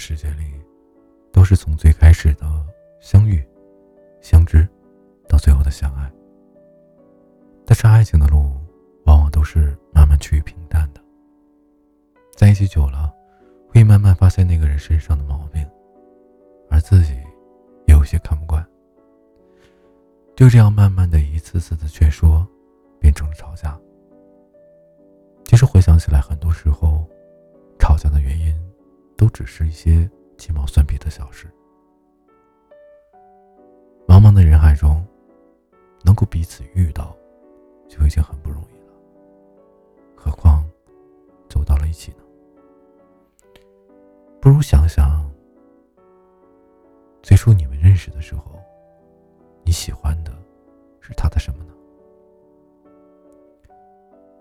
世界里，都是从最开始的相遇、相知，到最后的相爱。但是爱情的路，往往都是慢慢趋于平淡的。在一起久了，会慢慢发现那个人身上的毛病，而自己也有些看不惯。就这样，慢慢的一次次的劝说，变成了吵架。其实回想起来，很多时候，吵架的原因，都只是一些鸡毛蒜皮的小事。茫茫的人海中，能够彼此遇到，就已经很不容易了。何况，走到了一起呢？不如想想，最初你们认识的时候，你喜欢的是他的什么呢？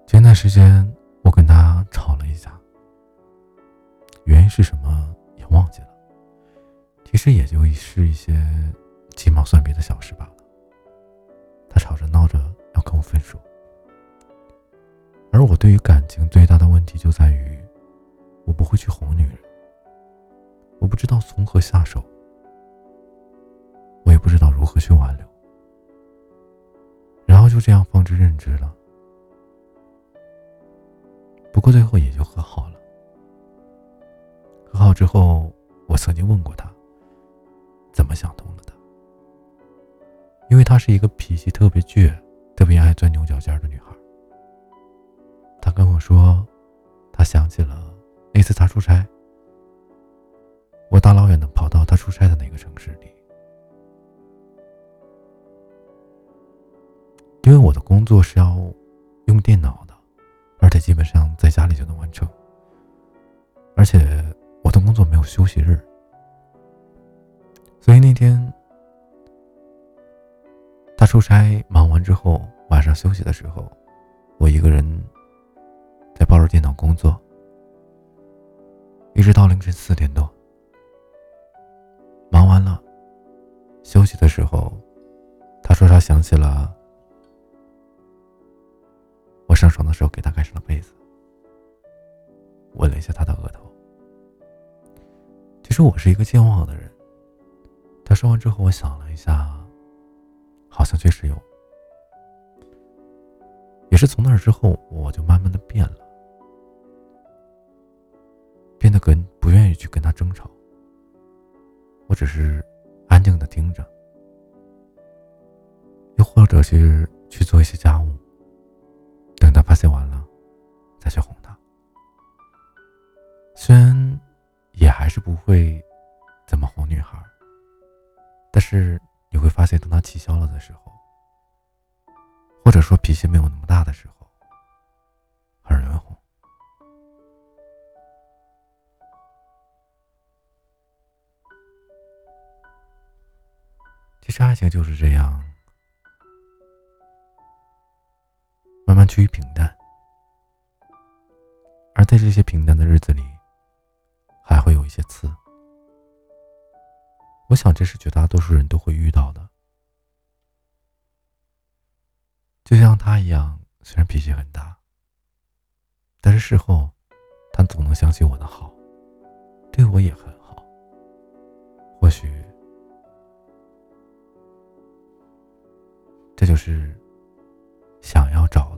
前段时间。是什么也忘记了。其实也就是一些鸡毛蒜皮的小事罢了。他吵着闹着要跟我分手，而我对于感情最大的问题就在于，我不会去哄女人，我不知道从何下手，我也不知道如何去挽留，然后就这样放之任之了。不过最后也就和。之后，我曾经问过他，怎么想通了的？因为她是一个脾气特别倔、特别爱钻牛角尖的女孩。她跟我说，她想起了那次她出差，我大老远的跑到她出差的那个城市里，因为我的工作是要用电脑的。而且基本上在家里就能休息日，所以那天他出差忙完之后，晚上休息的时候，我一个人在抱着电脑工作，一直到凌晨四点多。忙完了，休息的时候，他说他想起了。我上床的时候给他盖上了被子，吻了一下他的额头。其实我是一个健忘的人。他说完之后，我想了一下，好像确实有。也是从那之后，我就慢慢的变了，变得跟不愿意去跟他争吵。我只是安静的听着，又或者是去做一些家务。等他发泄完了，再去哄不会怎么哄女孩，但是你会发现，等他气消了的时候，或者说脾气没有那么大的时候，很容易哄。其实爱情就是这样。慢慢趋于平淡，而在这些平淡的日子里，一些刺。我想这是绝大多数人都会遇到的。就像他一样，虽然脾气很大，但是事后，他总能想起我的好，对我也很好。或许，这就是想要找。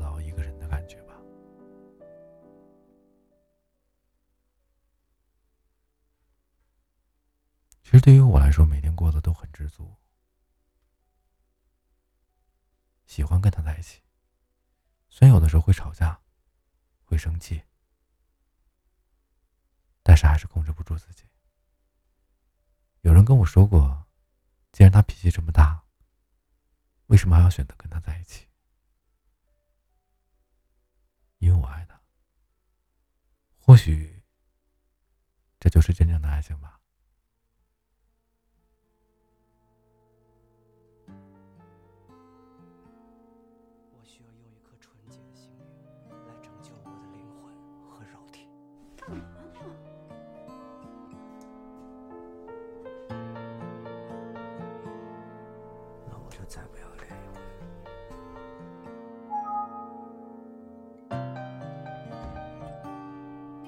对于我来说，每天过得都很知足，喜欢跟他在一起。虽然有的时候会吵架，会生气，但是还是控制不住自己。有人跟我说过，既然他脾气这么大，为什么还要选择跟他在一起？因为我爱他。或许，这就是真正的爱情吧。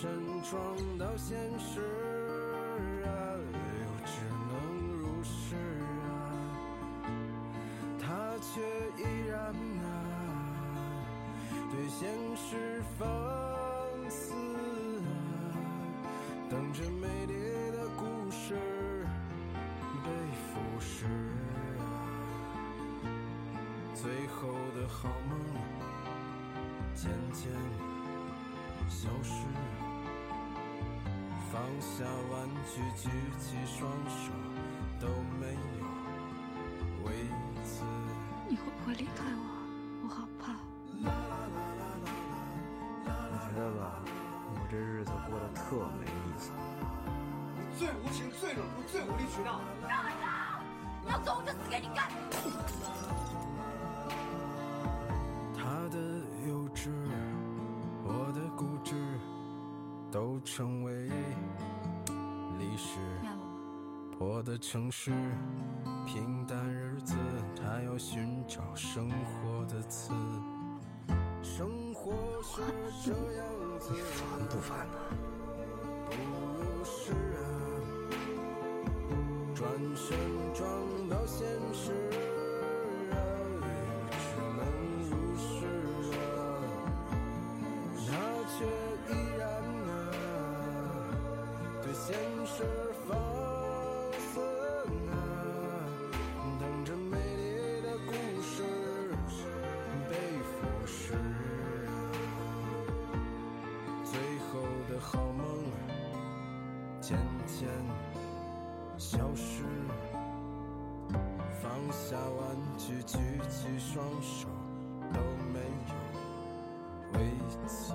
转身撞到现实啊，又只能如是啊，他却依然啊，对现实放肆啊，等着美丽的故事被腐蚀啊，最后的好梦渐渐消失。放下玩具，举起双手，都没有为此。你会不会离开我？我好怕。我觉得吧，我这日子过得特没意思。你最无情、最冷酷、最无理取闹。让开手！你要走，我就死给你看。他的幼稚，我的固执，都成为历史。我破的城市，平淡日子，他要寻找生活的词。生活是这样子，烦不烦呢？不如是啊，转身撞到现实对现实放肆啊，等着美丽的故事被腐蚀。最后的好梦渐渐消失，放下玩具，举起双手，都没有为此。